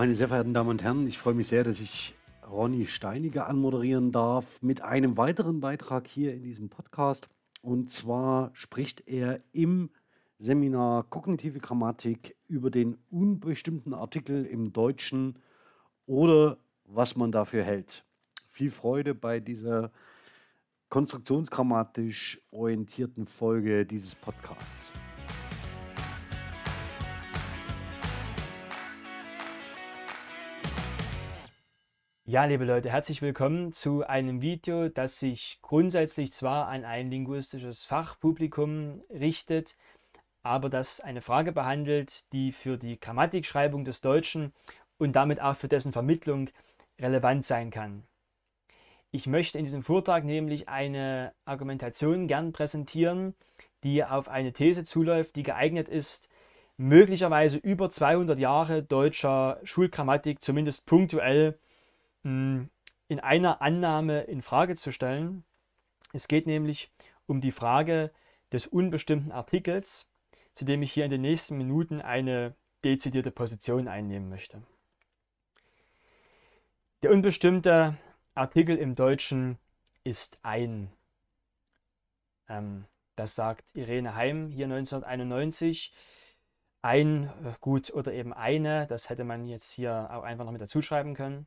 Meine sehr verehrten Damen und Herren, ich freue mich sehr, dass ich Ronny Steiniger anmoderieren darf mit einem weiteren Beitrag hier in diesem Podcast. Und zwar spricht er im Seminar Kognitive Grammatik über den unbestimmten Artikel im Deutschen oder was man dafür hält. Viel Freude bei dieser konstruktionsgrammatisch orientierten Folge dieses Podcasts. Ja, liebe Leute, herzlich willkommen zu einem Video, das sich grundsätzlich zwar an ein linguistisches Fachpublikum richtet, aber das eine Frage behandelt, die für die Grammatikschreibung des Deutschen und damit auch für dessen Vermittlung relevant sein kann. Ich möchte in diesem Vortrag nämlich eine Argumentation gern präsentieren, die auf eine These zuläuft, die geeignet ist, möglicherweise über 200 Jahre deutscher Schulgrammatik zumindest punktuell in einer Annahme in Frage zu stellen. Es geht nämlich um die Frage des unbestimmten Artikels, zu dem ich hier in den nächsten Minuten eine dezidierte Position einnehmen möchte. Der unbestimmte Artikel im Deutschen ist ein. Ähm, das sagt Irene Heim hier 1991. Ein, äh, gut, oder eben eine, das hätte man jetzt hier auch einfach noch mit dazu schreiben können.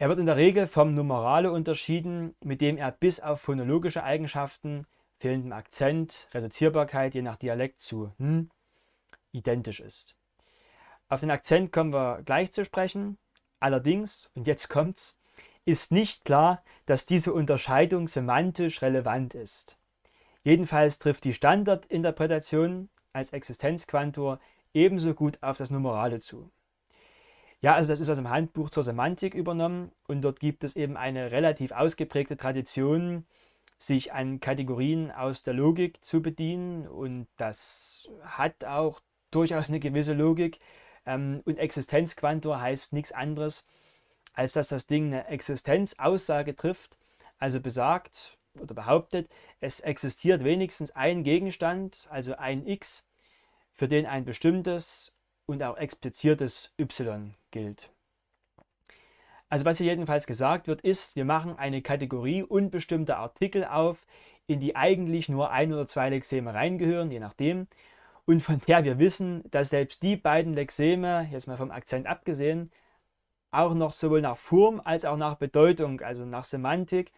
Er wird in der Regel vom Numerale unterschieden, mit dem er bis auf phonologische Eigenschaften, fehlendem Akzent, Reduzierbarkeit je nach Dialekt zu hm, identisch ist. Auf den Akzent kommen wir gleich zu sprechen. Allerdings, und jetzt kommt's, ist nicht klar, dass diese Unterscheidung semantisch relevant ist. Jedenfalls trifft die Standardinterpretation als Existenzquantor ebenso gut auf das Numerale zu. Ja, also das ist aus dem Handbuch zur Semantik übernommen und dort gibt es eben eine relativ ausgeprägte Tradition, sich an Kategorien aus der Logik zu bedienen und das hat auch durchaus eine gewisse Logik. Ähm, und Existenzquantor heißt nichts anderes, als dass das Ding eine Existenzaussage trifft, also besagt oder behauptet, es existiert wenigstens ein Gegenstand, also ein X, für den ein bestimmtes und auch expliziertes y gilt. Also was hier jedenfalls gesagt wird, ist, wir machen eine Kategorie unbestimmter Artikel auf, in die eigentlich nur ein oder zwei Lexeme reingehören, je nachdem, und von der wir wissen, dass selbst die beiden Lexeme, jetzt mal vom Akzent abgesehen, auch noch sowohl nach Form als auch nach Bedeutung, also nach Semantik,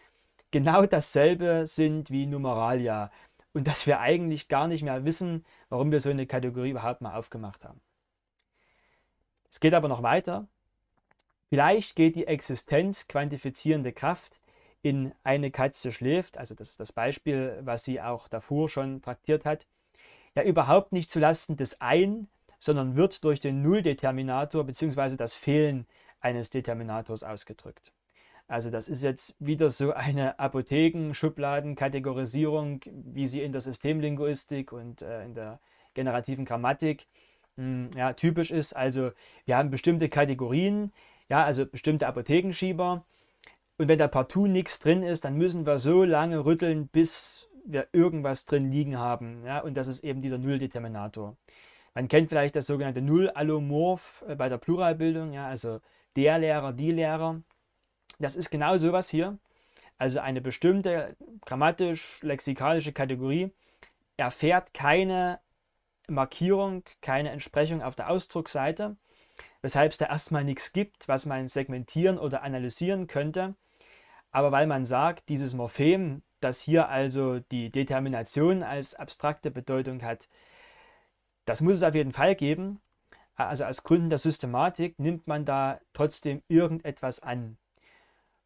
genau dasselbe sind wie Numeralia und dass wir eigentlich gar nicht mehr wissen, warum wir so eine Kategorie überhaupt mal aufgemacht haben. Es geht aber noch weiter. Vielleicht geht die Existenz quantifizierende Kraft in eine Katze schläft, also das ist das Beispiel, was sie auch davor schon traktiert hat, ja überhaupt nicht zulasten des Ein, sondern wird durch den Nulldeterminator bzw. das Fehlen eines Determinators ausgedrückt. Also das ist jetzt wieder so eine Apotheken-Schubladen-Kategorisierung, wie sie in der Systemlinguistik und äh, in der generativen Grammatik hm, ja, typisch ist. Also wir haben bestimmte Kategorien, ja, also bestimmte Apothekenschieber. Und wenn da partout nichts drin ist, dann müssen wir so lange rütteln, bis wir irgendwas drin liegen haben. Ja, und das ist eben dieser Nulldeterminator. Man kennt vielleicht das sogenannte Null-Allomorph äh, bei der Pluralbildung, ja, also der Lehrer, die Lehrer. Das ist genau sowas hier. Also eine bestimmte grammatisch-lexikalische Kategorie erfährt keine Markierung, keine Entsprechung auf der Ausdrucksseite, weshalb es da erstmal nichts gibt, was man segmentieren oder analysieren könnte. Aber weil man sagt, dieses Morphem, das hier also die Determination als abstrakte Bedeutung hat, das muss es auf jeden Fall geben. Also aus Gründen der Systematik nimmt man da trotzdem irgendetwas an.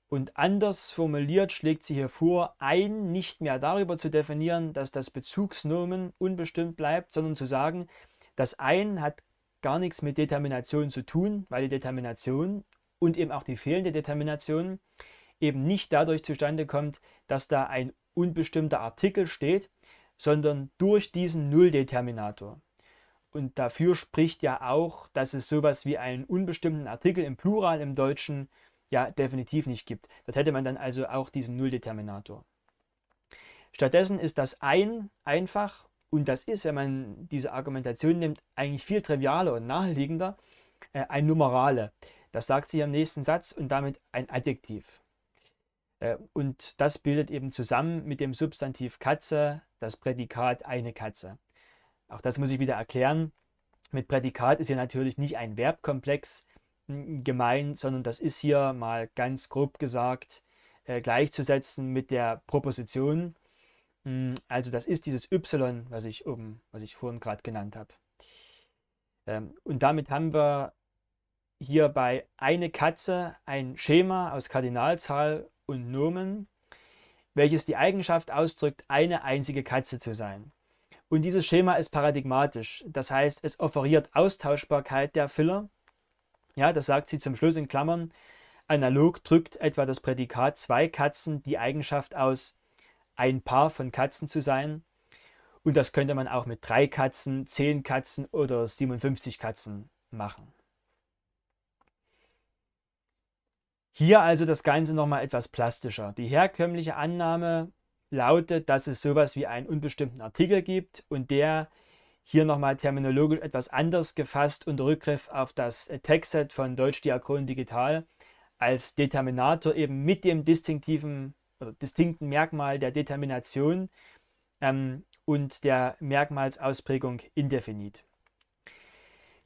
Und anders formuliert schlägt sie hier vor, ein nicht mehr darüber zu definieren, dass das Bezugsnomen unbestimmt bleibt, sondern zu sagen, das ein hat gar nichts mit Determination zu tun, weil die Determination und eben auch die fehlende Determination eben nicht dadurch zustande kommt, dass da ein unbestimmter Artikel steht, sondern durch diesen Nulldeterminator. Und dafür spricht ja auch, dass es sowas wie einen unbestimmten Artikel im Plural im Deutschen ja definitiv nicht gibt. Dort hätte man dann also auch diesen Nulldeterminator. Stattdessen ist das ein einfach und das ist, wenn man diese Argumentation nimmt, eigentlich viel trivialer und naheliegender. äh, ein Numerale. Das sagt sie im nächsten Satz und damit ein Adjektiv. Äh, und das bildet eben zusammen mit dem Substantiv Katze das Prädikat eine Katze. Auch das muss ich wieder erklären. Mit Prädikat ist hier natürlich nicht ein Verbkomplex gemeint, sondern das ist hier mal ganz grob gesagt äh, gleichzusetzen mit der Proposition. Hm, also das ist dieses y, was ich oben, was ich vorhin gerade genannt habe. Ähm, und damit haben wir hier bei eine Katze ein Schema aus Kardinalzahl und Nomen, welches die Eigenschaft ausdrückt, eine einzige Katze zu sein. Und dieses Schema ist paradigmatisch. Das heißt, es offeriert Austauschbarkeit der Füller. Ja, das sagt sie zum Schluss in Klammern. Analog drückt etwa das Prädikat zwei Katzen die Eigenschaft aus, ein Paar von Katzen zu sein. Und das könnte man auch mit drei Katzen, zehn Katzen oder 57 Katzen machen. Hier also das Ganze nochmal etwas plastischer. Die herkömmliche Annahme lautet, dass es sowas wie einen unbestimmten Artikel gibt und der hier nochmal terminologisch etwas anders gefasst unter Rückgriff auf das Textset von Deutsch Diachron Digital als Determinator eben mit dem distinktiven distinkten Merkmal der Determination ähm, und der Merkmalsausprägung indefinit.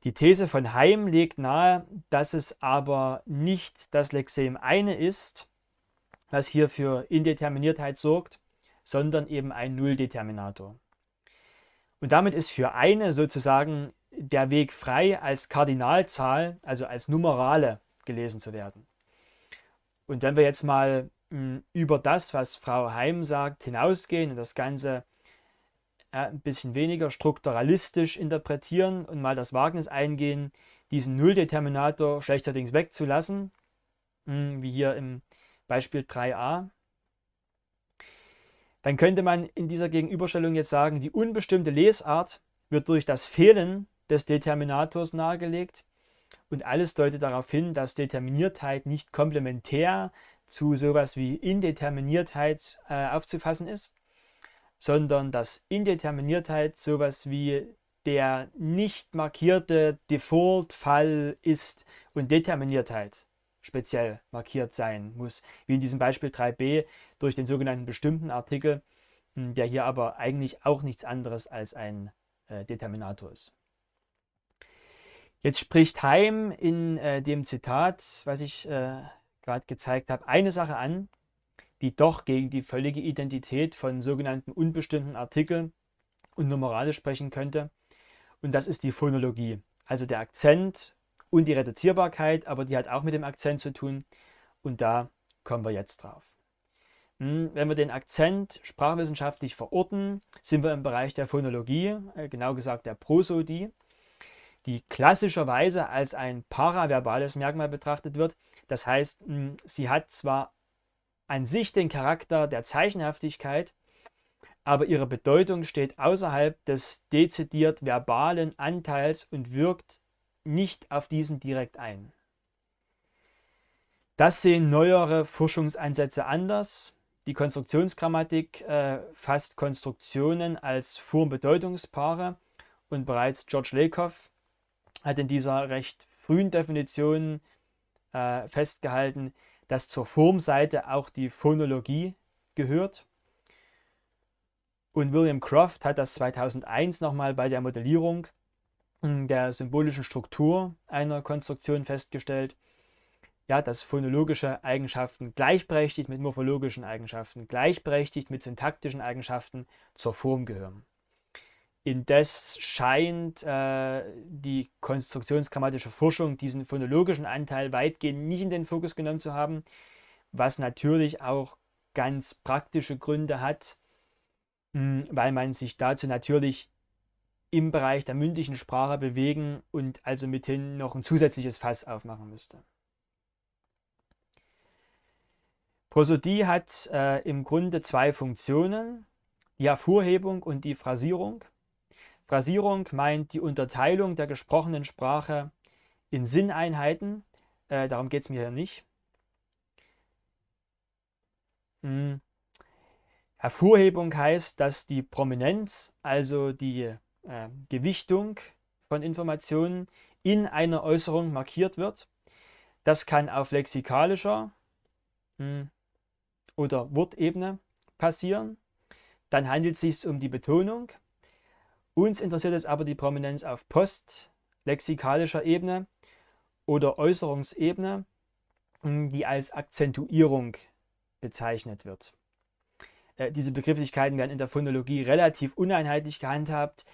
Die These von Heim legt nahe, dass es aber nicht das Lexem eine ist, was hier für Indeterminiertheit sorgt, sondern eben ein Nulldeterminator. Und damit ist für eine sozusagen der Weg frei, als Kardinalzahl, also als Numerale gelesen zu werden. Und wenn wir jetzt mal mh, hm, über das, was Frau Heim sagt, hinausgehen und das Ganze ein bisschen weniger strukturalistisch interpretieren und mal das Wagnis eingehen, diesen Nulldeterminator schlechterdings wegzulassen, hm, wie hier im Beispiel 3a. Dann könnte man in dieser Gegenüberstellung jetzt sagen, die unbestimmte Lesart wird durch das Fehlen des Determinators nahegelegt und alles deutet darauf hin, dass Determiniertheit nicht komplementär zu sowas wie Indeterminiertheit äh, aufzufassen ist sondern dass Indeterminiertheit sowas wie der nicht markierte Default-Fall ist und Determiniertheit speziell markiert sein muss, wie in diesem Beispiel 3b durch den sogenannten bestimmten Artikel, hm, der hier aber eigentlich auch nichts anderes als ein äh, Determinator ist. Jetzt spricht Heim in äh, dem Zitat, was ich äh, gerade gezeigt habe, eine Sache an, die doch gegen die völlige Identität von sogenannten unbestimmten Artikeln und Numerale sprechen könnte. Und das ist die Phonologie, also der Akzent und die Reduzierbarkeit, aber die hat auch mit dem Akzent zu tun. Und da kommen wir jetzt drauf. Hm, wenn wir den Akzent sprachwissenschaftlich verorten, sind wir im Bereich der Phonologie, äh, genau gesagt der Prosodie, die klassischerweise als ein paraverbales Merkmal betrachtet wird. Das heißt, hm, sie hat zwar an sich den Charakter der Zeichenhaftigkeit, aber ihre Bedeutung steht außerhalb des dezidiert verbalen Anteils und wirkt nicht auf diesen direkt ein. Das sehen neuere Forschungsansätze anders. Die Konstruktionsgrammatik äh, fasst Konstruktionen als Form-Bedeutungspaare und bereits George Lakoff hat in dieser recht frühen Definition äh, festgehalten, dass zur Formseite auch die Phonologie gehört. Und William Croft hat das 2001 nochmal bei der Modellierung hm, der symbolischen Struktur einer Konstruktion festgestellt, ja, dass phonologische Eigenschaften gleichberechtigt mit morphologischen Eigenschaften, gleichberechtigt mit syntaktischen Eigenschaften zur Form gehören. Indes scheint äh, die konstruktionsgrammatische Forschung diesen phonologischen Anteil weitgehend nicht in den Fokus genommen zu haben, was natürlich auch ganz praktische Gründe hat, mh, hm, weil man sich dazu natürlich im Bereich der mündlichen Sprache bewegen und also mithin noch ein zusätzliches Fass aufmachen müsste. Prosodie hat äh, im Grunde zwei Funktionen, die Hervorhebung und die Phrasierung. Phrasierung meint die Unterteilung der gesprochenen Sprache in Sinneinheiten. Äh, darum geht es mir hier nicht. Hm. Hervorhebung heißt, dass die Prominenz, also die äh, Gewichtung von Informationen in einer Äußerung markiert wird. Das kann auf lexikalischer hm, oder Wortebene passieren. Dann handelt es sich um die Betonung. Uns interessiert es aber die Prominenz auf postlexikalischer Ebene oder Äußerungsebene, die als Akzentuierung bezeichnet wird. Äh, diese Begrifflichkeiten werden in der Phonologie relativ uneinheitlich gehandhabt.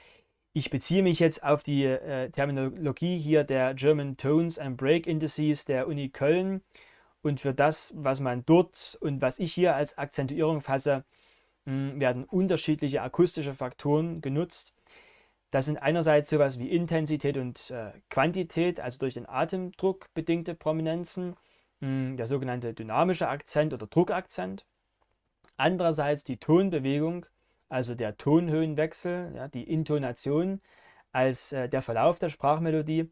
Ich beziehe mich jetzt auf die äh, Terminologie hier der German Tones and Break Indices der Uni Köln und für das, was man dort und was ich hier als Akzentuierung fasse, mh, werden unterschiedliche akustische Faktoren genutzt. Das sind einerseits sowas wie Intensität und äh, Quantität, also durch den Atemdruck bedingte Prominenzen, mh, der sogenannte dynamische Akzent oder Druckakzent. Andererseits die Tonbewegung, also der Tonhöhenwechsel, ja, die Intonation als äh, der Verlauf der Sprachmelodie.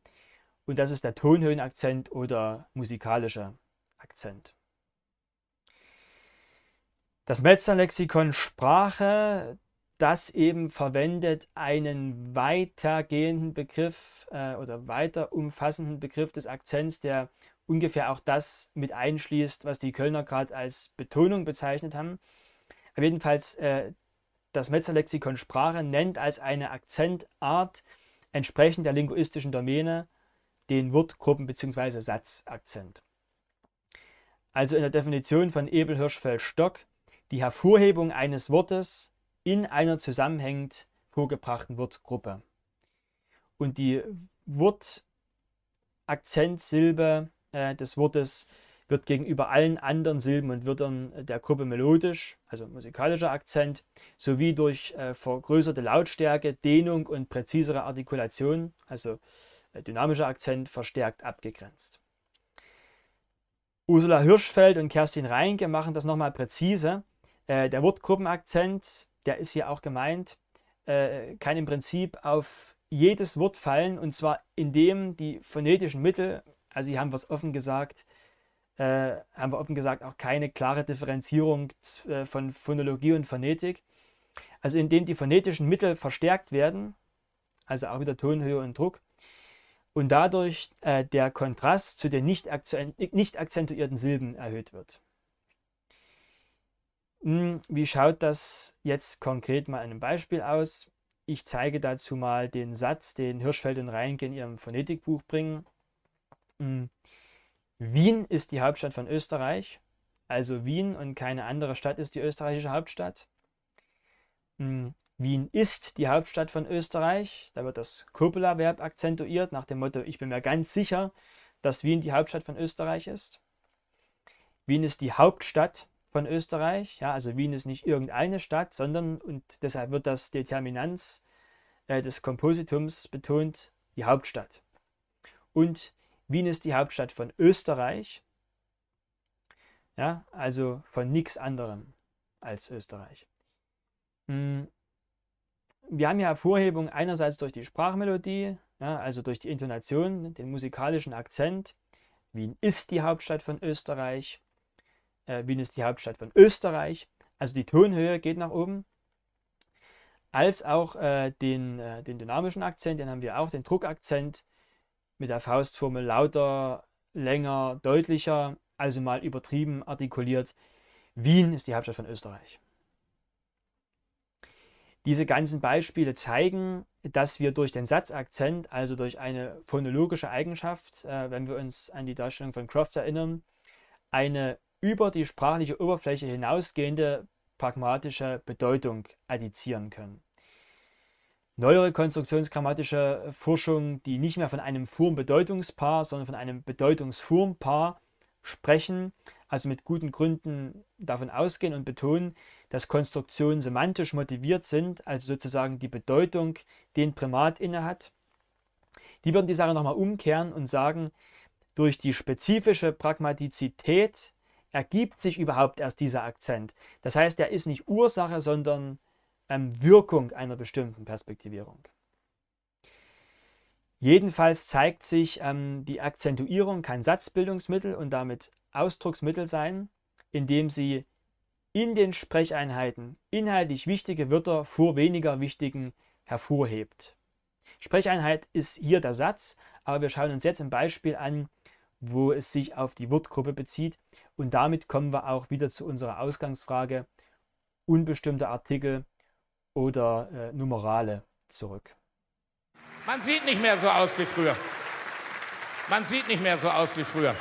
Und das ist der Tonhöhenakzent oder musikalischer Akzent. Das Metzler-Lexikon Sprache, das eben verwendet einen weitergehenden Begriff äh, oder weiter umfassenden Begriff des Akzents, der ungefähr auch das mit einschließt, was die Kölner gerade als Betonung bezeichnet haben. Aber jedenfalls äh, das Metzler-Lexikon Sprache nennt als eine Akzentart entsprechend der linguistischen Domäne den Wortgruppen- bzw. Satzakzent. Also in der Definition von Ebel Hirschfeld Stock die Hervorhebung eines Wortes in einer zusammenhängend vorgebrachten Wortgruppe. Und die Wortakzentsilbe äh, des Wortes wird gegenüber allen anderen Silben und Wörtern der Gruppe melodisch, also musikalischer Akzent, sowie durch äh, vergrößerte Lautstärke, Dehnung und präzisere Artikulation, also äh, dynamischer Akzent, verstärkt abgegrenzt. Ursula Hirschfeld und Kerstin Reinke machen das nochmal präzise. Äh, der Wortgruppenakzent, der ist hier auch gemeint, äh, kann im Prinzip auf jedes Wort fallen und zwar indem die phonetischen Mittel, also hier haben wir es offen gesagt, äh, haben wir offen gesagt auch keine klare Differenzierung äh, von Phonologie und Phonetik. Also indem die phonetischen Mittel verstärkt werden, also auch wieder Tonhöhe und Druck, und dadurch äh, der Kontrast zu den nicht, nicht akzentuierten Silben erhöht wird. Hm, wie schaut das jetzt konkret mal in einem Beispiel aus? Ich zeige dazu mal den Satz, den Hirschfeld und Reinke in ihrem Phonetikbuch bringen. Hm, Wien ist die Hauptstadt von Österreich. Also Wien und keine andere Stadt ist die österreichische Hauptstadt. Hm, Wien ist die Hauptstadt von Österreich. Da wird das Copula-Verb akzentuiert nach dem Motto, ich bin mir ganz sicher, dass Wien die Hauptstadt von Österreich ist. Wien ist die Hauptstadt von Österreich. Ja, also Wien ist nicht irgendeine Stadt, sondern, und deshalb wird das Determinanz äh, des Kompositums betont, die Hauptstadt. Und Wien ist die Hauptstadt von Österreich. Ja, also von nichts anderem als Österreich. Hm. Wir haben ja Hervorhebung einerseits durch die Sprachmelodie, ja, also durch die Intonation, den musikalischen Akzent. Wien ist die Hauptstadt von Österreich. Äh, Wien ist die Hauptstadt von Österreich. Also die Tonhöhe geht nach oben. Als auch äh, den, äh, den dynamischen Akzent, den haben wir auch, den Druckakzent mit der Faustformel lauter, länger, deutlicher, also mal übertrieben artikuliert. Wien ist die Hauptstadt von Österreich. Diese ganzen Beispiele zeigen, dass wir durch den Satzakzent, also durch eine phonologische Eigenschaft, äh, wenn wir uns an die Darstellung von Croft erinnern, eine über die sprachliche Oberfläche hinausgehende pragmatische Bedeutung addizieren können. Neuere konstruktionsgrammatische Forschung, die nicht mehr von einem Form-Bedeutungspaar, sondern von einem Bedeutungsformpaar sprechen, also mit guten Gründen davon ausgehen und betonen, dass Konstruktionen semantisch motiviert sind, also sozusagen die Bedeutung den Primat innehat. Die würden die Sache nochmal umkehren und sagen, durch die spezifische Pragmatizität ergibt sich überhaupt erst dieser Akzent. Das heißt, er ist nicht Ursache, sondern ähm, Wirkung einer bestimmten Perspektivierung. Jedenfalls zeigt sich, ähm, die Akzentuierung kann Satzbildungsmittel und damit Ausdrucksmittel sein, indem sie in den Sprecheinheiten inhaltlich wichtige Wörter vor weniger wichtigen hervorhebt. Sprecheinheit ist hier der Satz, aber wir schauen uns jetzt ein Beispiel an, wo es sich auf die Wortgruppe bezieht. Und damit kommen wir auch wieder zu unserer Ausgangsfrage unbestimmte Artikel oder äh, Numerale zurück. Man sieht nicht mehr so aus wie früher. Man sieht nicht mehr so aus wie früher.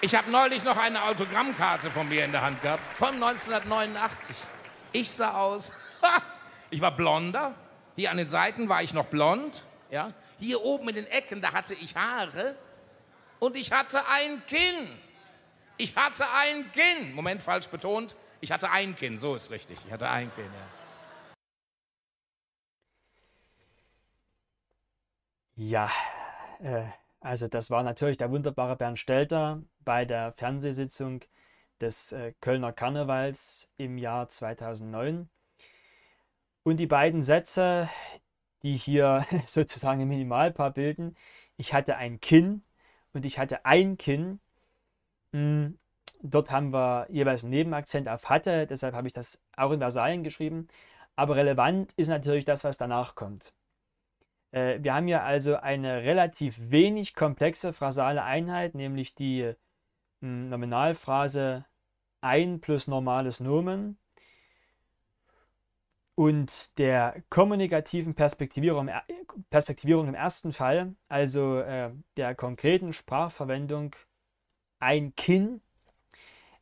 Ich habe neulich noch eine Autogrammkarte von mir in der Hand gehabt, von 1989. Ich sah aus, ich war blonder, hier an den Seiten war ich noch blond, ja. Hier oben in den Ecken, da hatte ich Haare und ich hatte ein Kinn. Ich hatte ein Kinn. Moment, falsch betont. Ich hatte ein Kinn, so ist richtig. Ich hatte ein Kinn, ja. Ja, äh, also das war natürlich der wunderbare Bernd Stelter bei der Fernsehsitzung des äh, Kölner Karnevals im Jahr 2009. Und die beiden Sätze, die hier sozusagen ein Minimalpaar bilden, ich hatte ein Kinn und ich hatte ein Kinn. Hm, dort haben wir jeweils einen Nebenakzent auf hatte, deshalb habe ich das auch in Versalien geschrieben. Aber relevant ist natürlich das, was danach kommt. Äh, wir haben hier also eine relativ wenig komplexe phrasale Einheit, nämlich die hm, Nominalphrase ein plus normales Nomen. Und der kommunikativen Perspektivierung, Perspektivierung im ersten Fall, also äh, der konkreten Sprachverwendung ein Kinn,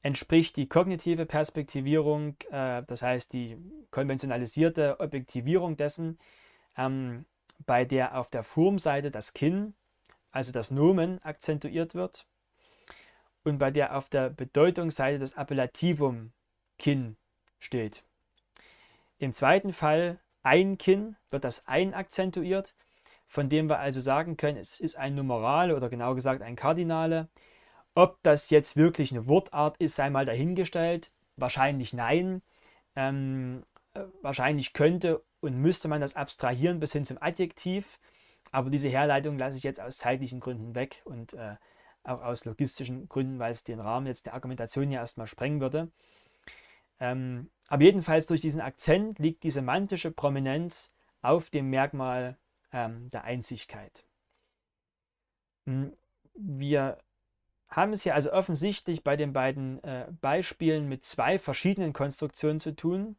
entspricht die kognitive Perspektivierung, äh, das heißt die konventionalisierte Objektivierung dessen, ähm, bei der auf der Formseite das Kinn, also das Nomen, akzentuiert wird und bei der auf der Bedeutungsseite das Appellativum Kinn steht. Im zweiten Fall ein Kinn wird das ein akzentuiert, von dem wir also sagen können, es ist ein Numerale oder genau gesagt ein Kardinale. Ob das jetzt wirklich eine Wortart ist, sei mal dahingestellt. Wahrscheinlich nein. Ähm, äh, wahrscheinlich könnte und müsste man das abstrahieren bis hin zum Adjektiv. Aber diese Herleitung lasse ich jetzt aus zeitlichen Gründen weg und äh, auch aus logistischen Gründen, weil es den Rahmen jetzt der Argumentation ja erstmal sprengen würde. Ähm, aber jedenfalls durch diesen Akzent liegt die semantische Prominenz auf dem Merkmal ähm, der Einzigkeit. Hm, wir haben es hier also offensichtlich bei den beiden äh, Beispielen mit zwei verschiedenen Konstruktionen zu tun,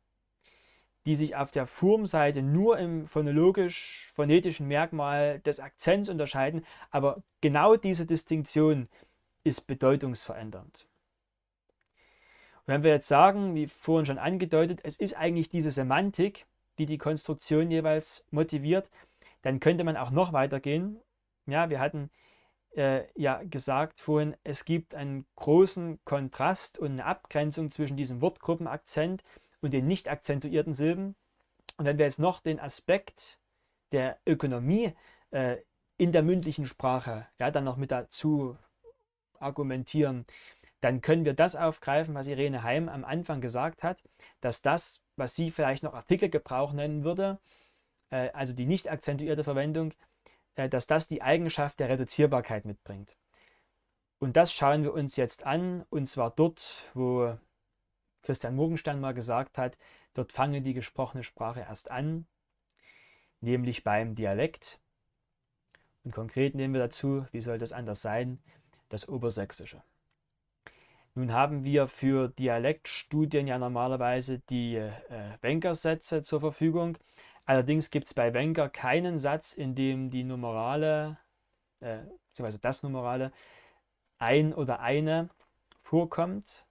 die sich auf der Formseite nur im phonologisch-phonetischen Merkmal des Akzents unterscheiden, aber genau diese Distinktion ist bedeutungsverändernd. wenn wir jetzt sagen, wie vorhin schon angedeutet, es ist eigentlich diese Semantik, die die Konstruktion jeweils motiviert, dann könnte man auch noch weitergehen. Ja, wir hatten äh, ja gesagt vorhin, es gibt einen großen Kontrast und eine Abgrenzung zwischen diesem Wortgruppenakzent und den nicht akzentuierten Silben. Und wenn wir jetzt noch den Aspekt der Ökonomie äh, in der mündlichen Sprache ja, dann noch mit dazu argumentieren, dann können wir das aufgreifen, was Irene Heim am Anfang gesagt hat, dass das, was sie vielleicht noch Artikelgebrauch nennen würde, äh, also die nicht akzentuierte Verwendung, äh, dass das die Eigenschaft der Reduzierbarkeit mitbringt. Und das schauen wir uns jetzt an, und zwar dort, wo Christian Morgenstern mal gesagt hat, dort fange die gesprochene Sprache erst an, nämlich beim Dialekt. Und konkret nehmen wir dazu, wie soll das anders sein, das Obersächsische. Nun haben wir für Dialektstudien ja normalerweise die äh, Wenker-Sätze zur Verfügung. Allerdings gibt es bei Wenker keinen Satz, in dem die Numerale, äh, beziehungsweise das Numerale, ein oder eine vorkommt.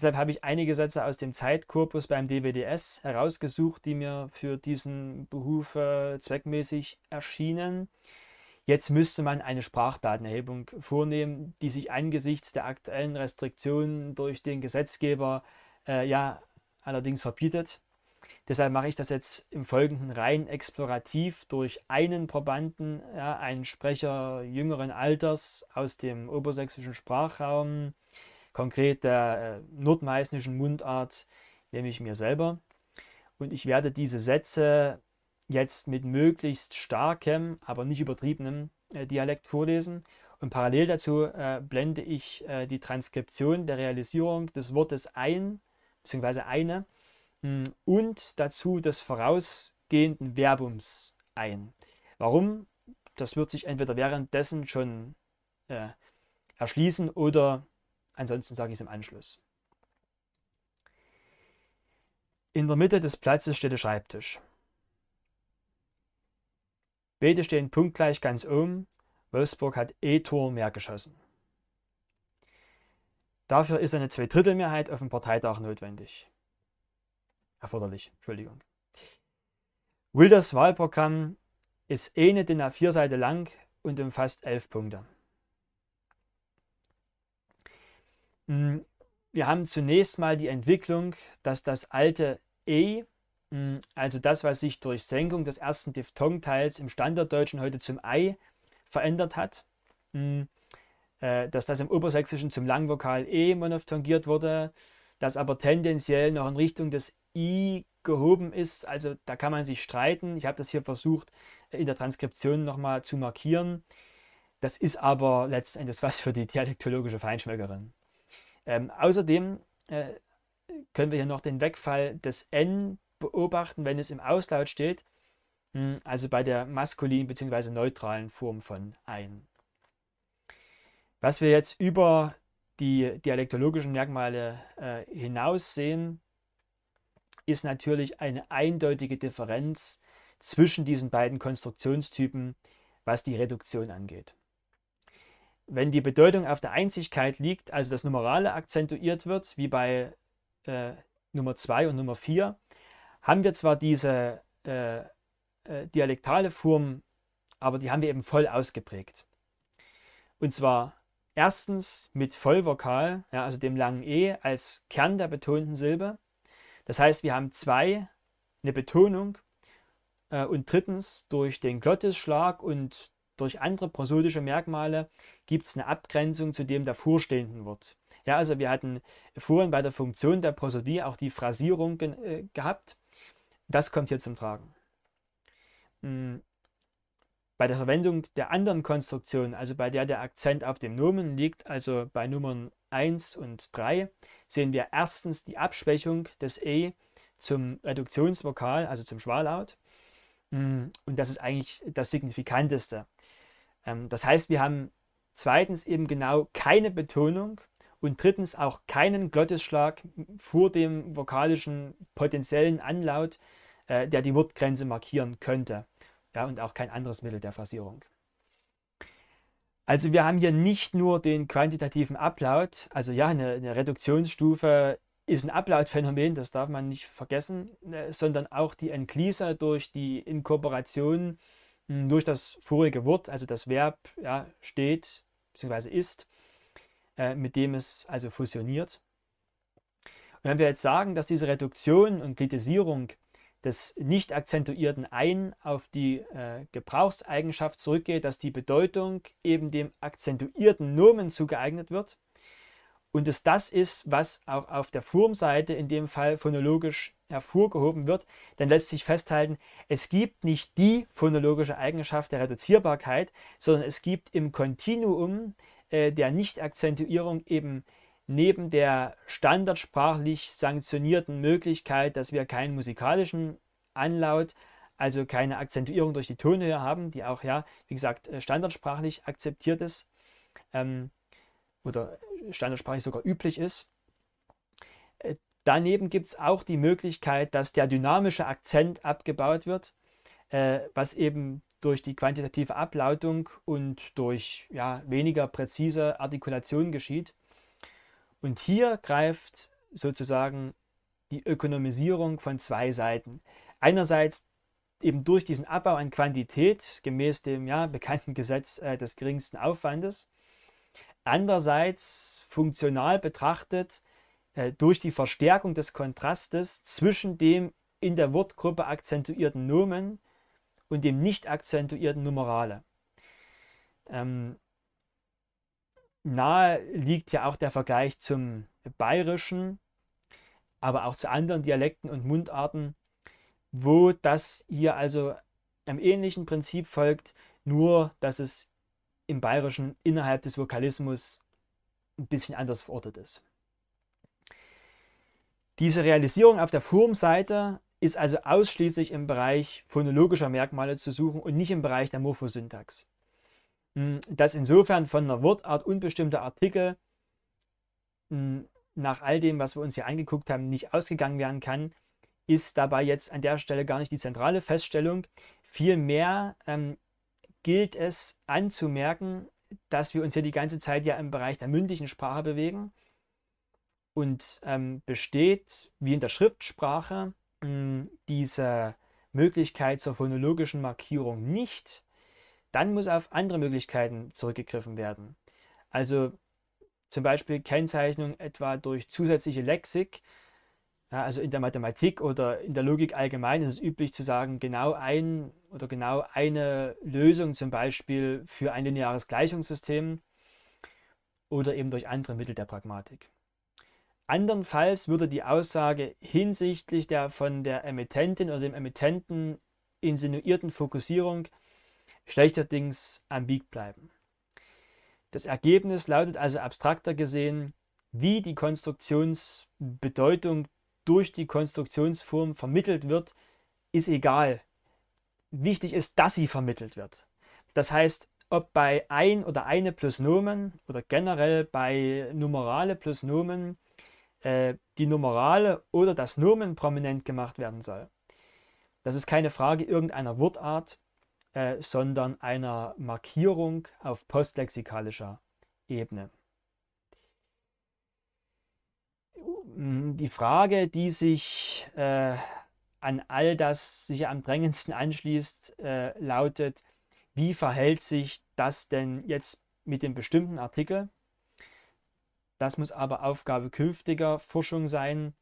Deshalb habe ich einige Sätze aus dem Zeitkorpus beim DWDS herausgesucht, die mir für diesen Behuf äh, zweckmäßig erschienen. Jetzt müsste man eine Sprachdatenerhebung vornehmen, die sich angesichts der aktuellen Restriktionen durch den Gesetzgeber äh, ja allerdings verbietet. Deshalb mache ich das jetzt im Folgenden rein explorativ durch einen Probanden, ja, einen Sprecher jüngeren Alters aus dem obersächsischen Sprachraum, konkret der äh, nordmeißnischen Mundart, nämlich mir selber. Und ich werde diese Sätze jetzt mit möglichst starkem, aber nicht übertriebenem äh, Dialekt vorlesen. Und parallel dazu äh, blende ich äh, die Transkription der Realisierung des Wortes ein, beziehungsweise eine, mh, hm, und dazu des vorausgehenden Verbums ein. Warum? Das wird sich entweder währenddessen schon äh, erschließen oder ansonsten sage ich es im Anschluss. In der Mitte des Platzes steht der Schreibtisch. Beide stehen punktgleich ganz oben. Wolfsburg hat E-Tor mehr geschossen. Dafür ist eine Zweidrittelmehrheit auf dem Parteitag notwendig. Erforderlich, Entschuldigung. Wilders Wahlprogramm ist eine DIN A4-Seite lang und umfasst elf Punkte. Hm, wir haben zunächst mal die Entwicklung, dass das alte E, hm, also das, was sich durch Senkung des ersten Diphthongteils im Standarddeutschen heute zum Ei verändert hat, hm, äh, dass das im Obersächsischen zum Langvokal E monophthongiert wurde, das aber tendenziell noch in Richtung des I gehoben ist. Also da kann man sich streiten. Ich habe das hier versucht in der Transkription nochmal zu markieren. Das ist aber letztendlich was für die dialektologische Feinschmeckerin. Ähm, außerdem äh, können wir hier noch den Wegfall des N beobachten, wenn es im Auslaut steht, hm, also bei der maskulinen bzw. neutralen Form von ein. Was wir jetzt über die dialektologischen Merkmale äh, hinaus sehen, ist natürlich eine eindeutige Differenz zwischen diesen beiden Konstruktionstypen, was die Reduktion angeht. Wenn die Bedeutung auf der Einzigkeit liegt, also das Numerale akzentuiert wird, wie bei äh, Nummer 2 und Nummer 4, haben wir zwar diese äh, äh, dialektale Form, aber die haben wir eben voll ausgeprägt. Und zwar erstens mit Vollvokal, ja, also dem langen E als Kern der betonten Silbe. Das heißt, wir haben zwei, eine Betonung äh, und drittens durch den Glottisschlag und durch andere prosodische Merkmale gibt es eine Abgrenzung zu dem davorstehenden Wort. Ja, also wir hatten vorhin bei der Funktion der Prosodie auch die Phrasierung ge äh, gehabt. Das kommt hier zum Tragen. Hm. Bei der Verwendung der anderen Konstruktion, also bei der der Akzent auf dem Nomen liegt, also bei Nummern 1 und 3, sehen wir erstens die Abschwächung des E zum Reduktionsvokal, also zum Schwallaut. Hm, und das ist eigentlich das Signifikanteste. Ähm, das heißt, wir haben zweitens eben genau keine Betonung und drittens auch keinen Glottisschlag vor dem vokalischen potenziellen Anlaut, äh, der die Wortgrenze markieren könnte. Ja, und auch kein anderes Mittel der Phrasierung. Also wir haben hier nicht nur den quantitativen Ablaut, also ja, eine, eine Reduktionsstufe ist ein Ablautphänomen, das darf man nicht vergessen, äh, sondern auch die Enklise durch die Inkorporation hm, durch das vorige Wort, also das Verb ja, steht bzw. ist, äh, mit dem es also fusioniert. Und wenn wir jetzt sagen, dass diese Reduktion und Kritisierung des nicht akzentuierten Ein auf die äh, Gebrauchseigenschaft zurückgeht, dass die Bedeutung eben dem akzentuierten Nomen zugeeignet wird und es das ist, was auch auf der Formseite in dem Fall phonologisch hervorgehoben wird, dann lässt sich festhalten, es gibt nicht die phonologische Eigenschaft der Reduzierbarkeit, sondern es gibt im Kontinuum äh, der Nicht-Akzentuierung eben neben der standardsprachlich sanktionierten Möglichkeit, dass wir keinen musikalischen Anlaut, also keine Akzentuierung durch die Tonhöhe haben, die auch, ja, wie gesagt, äh, standardsprachlich akzeptiert ist ähm, oder standardsprachlich sogar üblich ist. Äh, daneben gibt es auch die Möglichkeit, dass der dynamische Akzent abgebaut wird, äh, was eben durch die quantitative Ablautung und durch ja, weniger präzise Artikulation geschieht. Und hier greift sozusagen die Ökonomisierung von zwei Seiten. Einerseits eben durch diesen Abbau an Quantität gemäß dem ja, bekannten Gesetz äh, des geringsten Aufwandes. Andererseits funktional betrachtet äh, durch die Verstärkung des Kontrastes zwischen dem in der Wortgruppe akzentuierten Nomen und dem nicht akzentuierten Numerale. Ähm, nahe liegt ja auch der Vergleich zum Bayerischen, aber auch zu anderen Dialekten und Mundarten, wo das hier also einem ähnlichen Prinzip folgt, nur dass es im Bayerischen innerhalb des Vokalismus ein bisschen anders verortet ist. Diese Realisierung auf der Formseite ist also ausschließlich im Bereich phonologischer Merkmale zu suchen und nicht im Bereich der Morphosyntax. Hm, dass insofern von einer Wortart unbestimmter Artikel hm, nach all dem, was wir uns hier angeguckt haben, nicht ausgegangen werden kann, ist dabei jetzt an der Stelle gar nicht die zentrale Feststellung. Vielmehr ähm, gilt es anzumerken, dass wir uns hier die ganze Zeit ja im Bereich der mündlichen Sprache bewegen und ähm, besteht, wie in der Schriftsprache, mh, hm, diese Möglichkeit zur phonologischen Markierung nicht, dann muss auf andere Möglichkeiten zurückgegriffen werden. Also zum Beispiel Kennzeichnung etwa durch zusätzliche Lexik. Ja, also in der Mathematik oder in der Logik allgemein ist es üblich zu sagen, genau ein oder genau eine Lösung zum Beispiel für ein lineares Gleichungssystem oder eben durch andere Mittel der Pragmatik. Andernfalls würde die Aussage hinsichtlich der von der Emittentin oder dem Emittenten insinuierten Fokussierung schlechterdings ambig bleiben. Das Ergebnis lautet also abstrakter gesehen, wie die Konstruktionsbedeutung durch die Konstruktionsform vermittelt wird, ist egal. Wichtig ist, dass sie vermittelt wird. Das heißt, ob bei ein oder eine plus Nomen oder generell bei Numerale plus Nomen äh, die Numerale oder das Nomen prominent gemacht werden soll. Das ist keine Frage irgendeiner Wortart, äh, sondern einer Markierung auf postlexikalischer Ebene. Die Frage, die sich äh, an all das sich am drängendsten anschließt, äh, lautet, wie verhält sich das denn jetzt mit dem bestimmten Artikel? Das muss aber Aufgabe künftiger Forschung sein.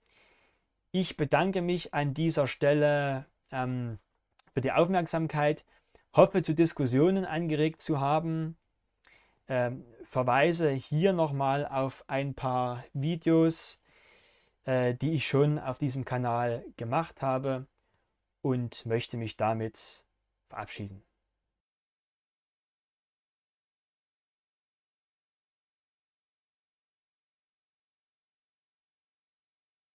Ich bedanke mich an dieser Stelle ähm, für die Aufmerksamkeit hoffe zu Diskussionen angeregt zu haben. Ähm, verweise hier nochmal auf ein paar Videos, äh, die ich schon auf diesem Kanal gemacht habe und möchte mich damit verabschieden.